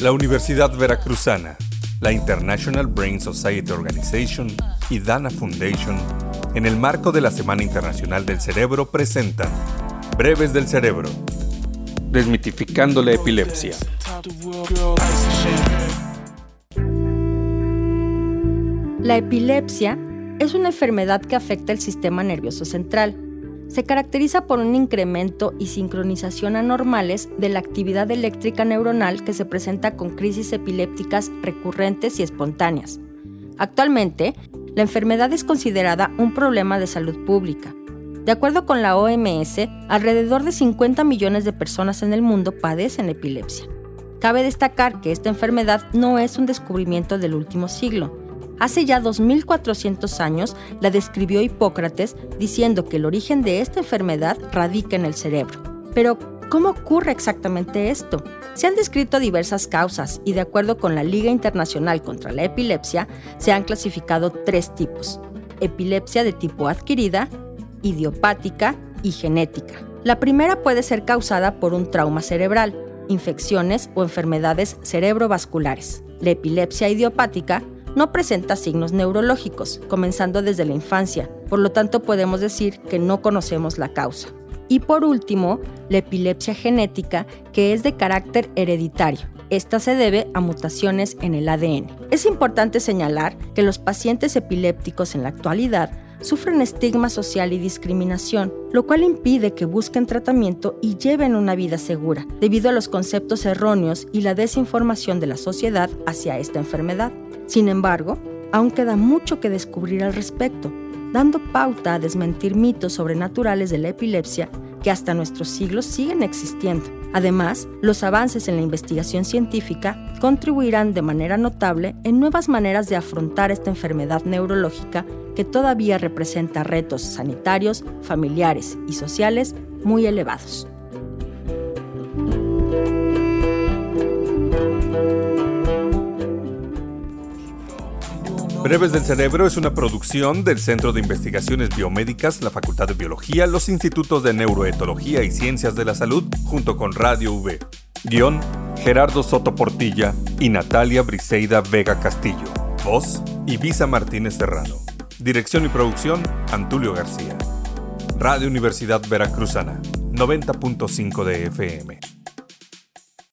La Universidad Veracruzana, la International Brain Society Organization y Dana Foundation, en el marco de la Semana Internacional del Cerebro, presentan Breves del Cerebro, desmitificando la epilepsia. La epilepsia es una enfermedad que afecta el sistema nervioso central se caracteriza por un incremento y sincronización anormales de la actividad eléctrica neuronal que se presenta con crisis epilépticas recurrentes y espontáneas. Actualmente, la enfermedad es considerada un problema de salud pública. De acuerdo con la OMS, alrededor de 50 millones de personas en el mundo padecen epilepsia. Cabe destacar que esta enfermedad no es un descubrimiento del último siglo, Hace ya 2400 años la describió Hipócrates diciendo que el origen de esta enfermedad radica en el cerebro. Pero, ¿cómo ocurre exactamente esto? Se han descrito diversas causas y de acuerdo con la Liga Internacional contra la Epilepsia, se han clasificado tres tipos. Epilepsia de tipo adquirida, idiopática y genética. La primera puede ser causada por un trauma cerebral, infecciones o enfermedades cerebrovasculares. La epilepsia idiopática no presenta signos neurológicos, comenzando desde la infancia, por lo tanto podemos decir que no conocemos la causa. Y por último, la epilepsia genética, que es de carácter hereditario. Esta se debe a mutaciones en el ADN. Es importante señalar que los pacientes epilépticos en la actualidad sufren estigma social y discriminación, lo cual impide que busquen tratamiento y lleven una vida segura, debido a los conceptos erróneos y la desinformación de la sociedad hacia esta enfermedad. Sin embargo, aún queda mucho que descubrir al respecto, dando pauta a desmentir mitos sobrenaturales de la epilepsia que hasta nuestros siglos siguen existiendo. Además, los avances en la investigación científica contribuirán de manera notable en nuevas maneras de afrontar esta enfermedad neurológica que todavía representa retos sanitarios, familiares y sociales muy elevados. Breves del Cerebro es una producción del Centro de Investigaciones Biomédicas, la Facultad de Biología, los Institutos de Neuroetología y Ciencias de la Salud, junto con Radio V. Guión, Gerardo Soto Portilla y Natalia Briseida Vega Castillo. Voz, Ibiza Martínez Serrano. Dirección y producción, Antulio García. Radio Universidad Veracruzana, 90.5 de FM.